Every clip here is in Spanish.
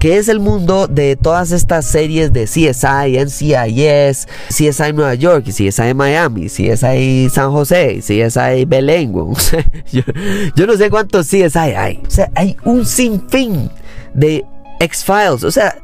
que es el mundo de todas estas series de CSI, NCIS, CSI Nueva York, CSI Miami, CSI San José, CSI Belén. yo, yo no sé cuántos CSI hay. O sea, hay un sinfín de X-Files. O sea,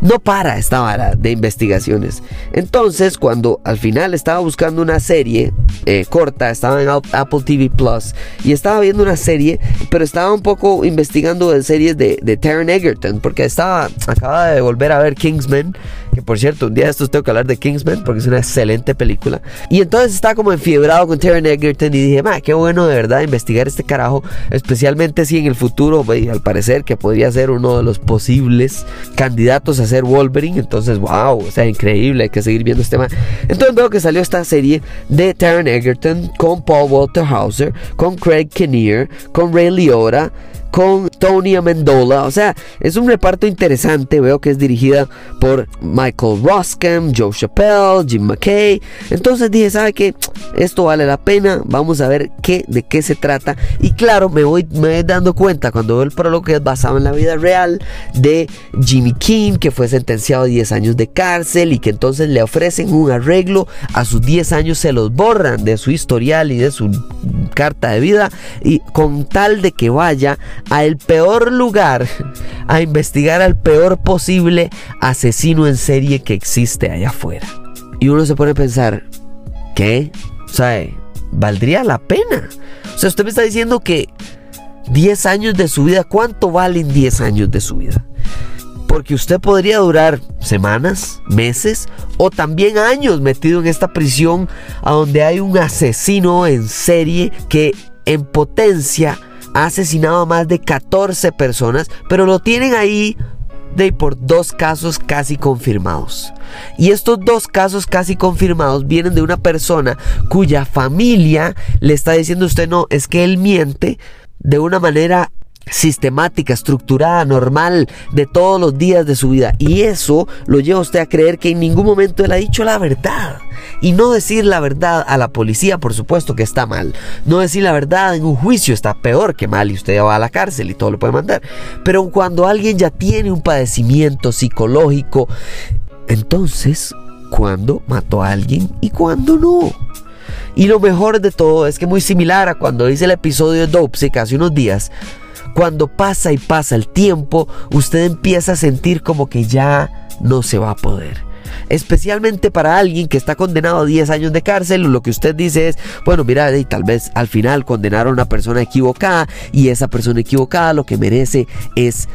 no para esta vara de investigaciones. Entonces, cuando al final estaba buscando una serie eh, corta, estaba en Apple TV Plus y estaba viendo una serie, pero estaba un poco investigando en series de, de Egerton, porque estaba, acaba de volver a ver Kingsman, que por cierto, un día de estos tengo que hablar de Kingsman, porque es una excelente película. Y entonces estaba como enfiebrado con Taron Egerton y dije, ma, qué bueno de verdad investigar este carajo, especialmente si en el futuro, al parecer, que podría ser uno de los posibles candidatos a ser Wolverine. Entonces, wow, o sea, increíble, hay que seguir viendo este tema. Entonces veo que salió esta serie de Taron Egerton con Paul Walter Hauser, con Craig Kinnear, con Ray Liotta con Tony Amendola. O sea, es un reparto interesante. Veo que es dirigida por Michael Roscom, Joe Chappelle, Jim McKay. Entonces dije, ¿sabe qué? Esto vale la pena. Vamos a ver qué, de qué se trata. Y claro, me voy, me dando cuenta cuando veo el prólogo que es basado en la vida real de Jimmy King, que fue sentenciado a 10 años de cárcel y que entonces le ofrecen un arreglo. A sus 10 años se los borran de su historial y de su carta de vida. Y con tal de que vaya a el peor lugar a investigar al peor posible asesino en serie que existe allá afuera. Y uno se pone a pensar, ¿qué? O sea, ¿valdría la pena? O sea, usted me está diciendo que 10 años de su vida, ¿cuánto valen 10 años de su vida? Porque usted podría durar semanas, meses o también años metido en esta prisión a donde hay un asesino en serie que en potencia ha asesinado a más de 14 personas, pero lo tienen ahí de por dos casos casi confirmados. Y estos dos casos casi confirmados vienen de una persona cuya familia le está diciendo a usted no, es que él miente de una manera sistemática, estructurada, normal de todos los días de su vida. Y eso lo lleva a usted a creer que en ningún momento él ha dicho la verdad. Y no decir la verdad a la policía, por supuesto que está mal. No decir la verdad en un juicio está peor que mal y usted ya va a la cárcel y todo lo puede mandar. Pero cuando alguien ya tiene un padecimiento psicológico, entonces, ¿cuándo mató a alguien y cuándo no? Y lo mejor de todo es que muy similar a cuando hice el episodio de Dopesick hace unos días, cuando pasa y pasa el tiempo, usted empieza a sentir como que ya no se va a poder. Especialmente para alguien que está condenado a 10 años de cárcel, lo que usted dice es, bueno, mira, y tal vez al final condenaron a una persona equivocada y esa persona equivocada lo que merece es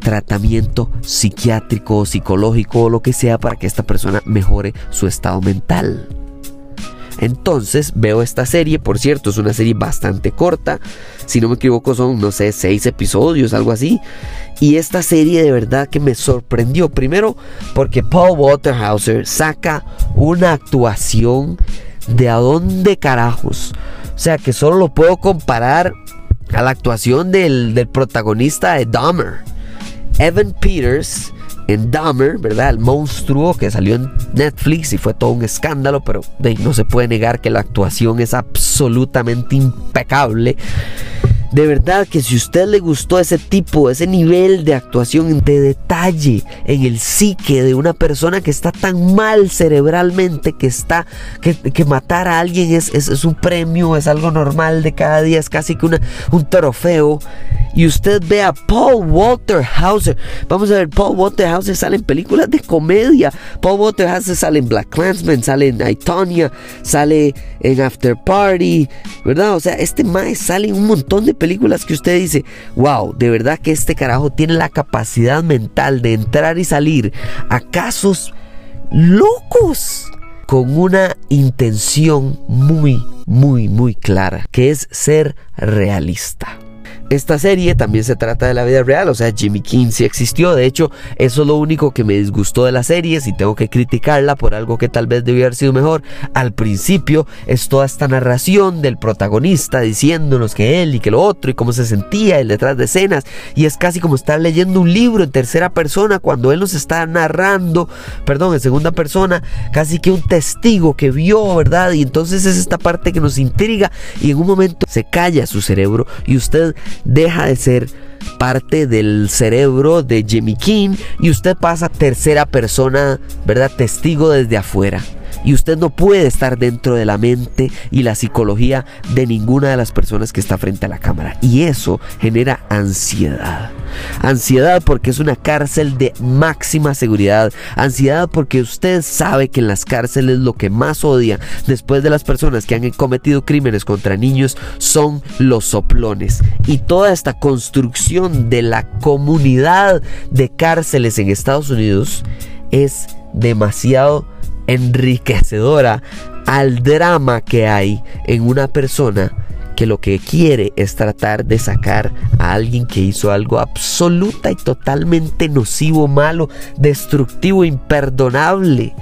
tratamiento psiquiátrico, psicológico o lo que sea para que esta persona mejore su estado mental. Entonces veo esta serie, por cierto, es una serie bastante corta. Si no me equivoco, son, no sé, seis episodios, algo así. Y esta serie de verdad que me sorprendió. Primero, porque Paul Waterhauser saca una actuación de a dónde carajos. O sea, que solo lo puedo comparar a la actuación del, del protagonista de Dahmer. Evan Peters en Dahmer, ¿verdad? El monstruo que salió en Netflix y fue todo un escándalo, pero no se puede negar que la actuación es absolutamente impecable. De verdad que si usted le gustó ese tipo, ese nivel de actuación de detalle en el psique de una persona que está tan mal cerebralmente, que está, que, matar a alguien es, es, un premio, es algo normal de cada día, es casi que una, un trofeo. Y usted ve a Paul Walter Hauser. Vamos a ver, Paul Walter Hauser sale en películas de comedia. Paul Walter Hauser sale en Black Clansman, sale en Itonia, sale en After Party, ¿verdad? O sea, este mae sale un montón de películas que usted dice, wow, de verdad que este carajo tiene la capacidad mental de entrar y salir a casos locos con una intención muy, muy, muy clara, que es ser realista. Esta serie también se trata de la vida real, o sea, Jimmy King sí existió. De hecho, eso es lo único que me disgustó de la serie. Si tengo que criticarla por algo que tal vez debió haber sido mejor, al principio es toda esta narración del protagonista diciéndonos que él y que lo otro y cómo se sentía el detrás de escenas. Y es casi como estar leyendo un libro en tercera persona cuando él nos está narrando, perdón, en segunda persona, casi que un testigo que vio, ¿verdad? Y entonces es esta parte que nos intriga y en un momento se calla su cerebro y usted deja de ser parte del cerebro de Jimmy King y usted pasa tercera persona, ¿verdad? Testigo desde afuera y usted no puede estar dentro de la mente y la psicología de ninguna de las personas que está frente a la cámara. Y eso genera ansiedad. Ansiedad porque es una cárcel de máxima seguridad. Ansiedad porque usted sabe que en las cárceles lo que más odia después de las personas que han cometido crímenes contra niños son los soplones. Y toda esta construcción de la comunidad de cárceles en Estados Unidos es demasiado enriquecedora al drama que hay en una persona que lo que quiere es tratar de sacar a alguien que hizo algo absoluta y totalmente nocivo, malo, destructivo, imperdonable.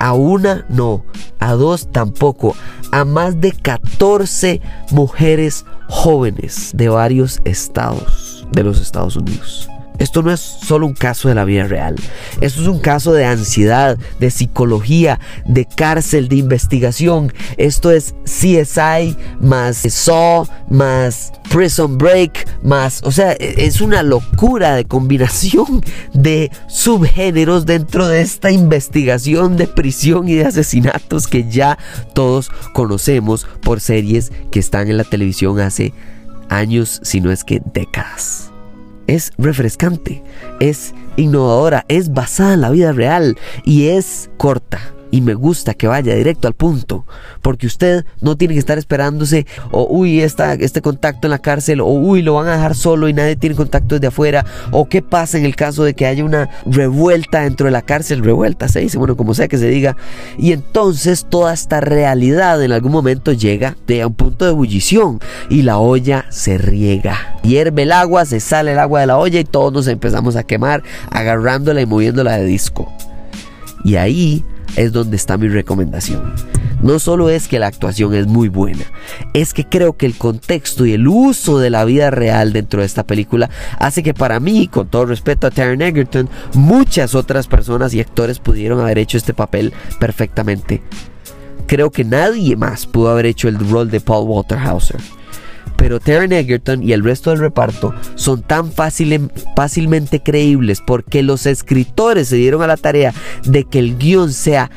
A una no, a dos tampoco, a más de 14 mujeres jóvenes de varios estados de los Estados Unidos. Esto no es solo un caso de la vida real. Esto es un caso de ansiedad, de psicología, de cárcel, de investigación. Esto es CSI más Saw más Prison Break más... O sea, e, es una locura de combinación de subgéneros dentro de esta investigación de prisión y de asesinatos que ya todos conocemos por series que están en la televisión hace años, si no es que décadas es refrescante, es innovadora, es basada en la vida real y es corta y me gusta que vaya directo al punto, porque usted no tiene que estar esperándose o uy, está este contacto en la cárcel o uy, lo van a dejar solo y nadie tiene contacto desde afuera o qué pasa en el caso de que haya una revuelta dentro de la cárcel, revuelta se dice, bueno, como sea que se diga, y entonces toda esta realidad en algún momento llega a un punto de ebullición y la olla se riega. Hierve el agua, se sale el agua de la olla y todos nos empezamos a quemar agarrándola y moviéndola de disco. Y ahí es donde está mi recomendación. No solo es que la actuación es muy buena, es que creo que el contexto y el uso de la vida real dentro de esta película hace que para mí, con todo respeto a Taron Egerton, muchas otras personas y actores pudieron haber hecho este papel perfectamente. Creo que nadie más pudo haber hecho el rol de Paul Walter Hauser pero Taron Egerton y el resto del reparto son tan fácilmente creíbles porque los escritores se dieron a la tarea de que el guion sea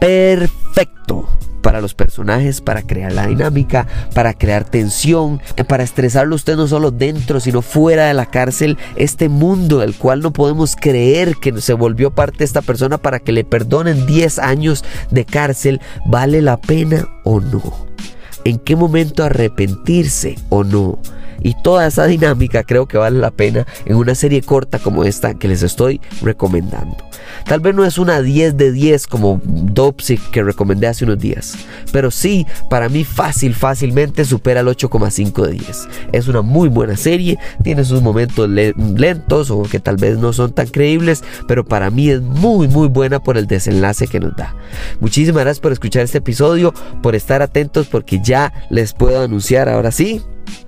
perfecto para los personajes, para crear la dinámica, para crear tensión, para estresarlo usted no solo dentro, sino fuera de la cárcel, este mundo del cual no podemos creer que se volvió parte esta persona para que le perdonen 10 años de cárcel, ¿vale la pena o no? En qué momento arrepentirse o no. Y toda esa dinámica creo que vale la pena en una serie corta como esta que les estoy recomendando. Tal vez no es una 10 de 10 como Dopsic que recomendé hace unos días, pero sí, para mí fácil, fácilmente supera el 8,5 de 10. Es una muy buena serie, tiene sus momentos lentos o que tal vez no son tan creíbles, pero para mí es muy, muy buena por el desenlace que nos da. Muchísimas gracias por escuchar este episodio, por estar atentos porque ya les puedo anunciar ahora sí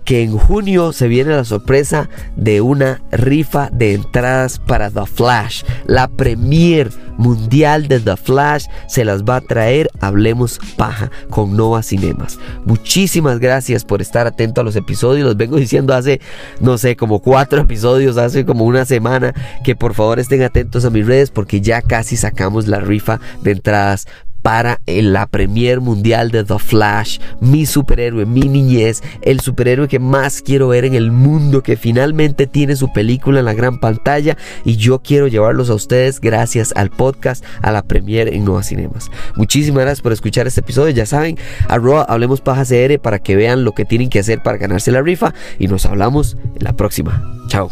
que en junio se viene la sorpresa de una rifa de entradas para The Flash. La premier mundial de The Flash se las va a traer Hablemos Paja con Nova Cinemas. Muchísimas gracias por estar atento a los episodios. Los vengo diciendo hace, no sé, como cuatro episodios, hace como una semana, que por favor estén atentos a mis redes porque ya casi sacamos la rifa de entradas para la premier mundial de The Flash, mi superhéroe, mi niñez, el superhéroe que más quiero ver en el mundo, que finalmente tiene su película en la gran pantalla y yo quiero llevarlos a ustedes gracias al podcast, a la premier en Nueva Cinemas. Muchísimas gracias por escuchar este episodio, ya saben, arroba hablemos paja CR para que vean lo que tienen que hacer para ganarse la rifa y nos hablamos en la próxima. Chao.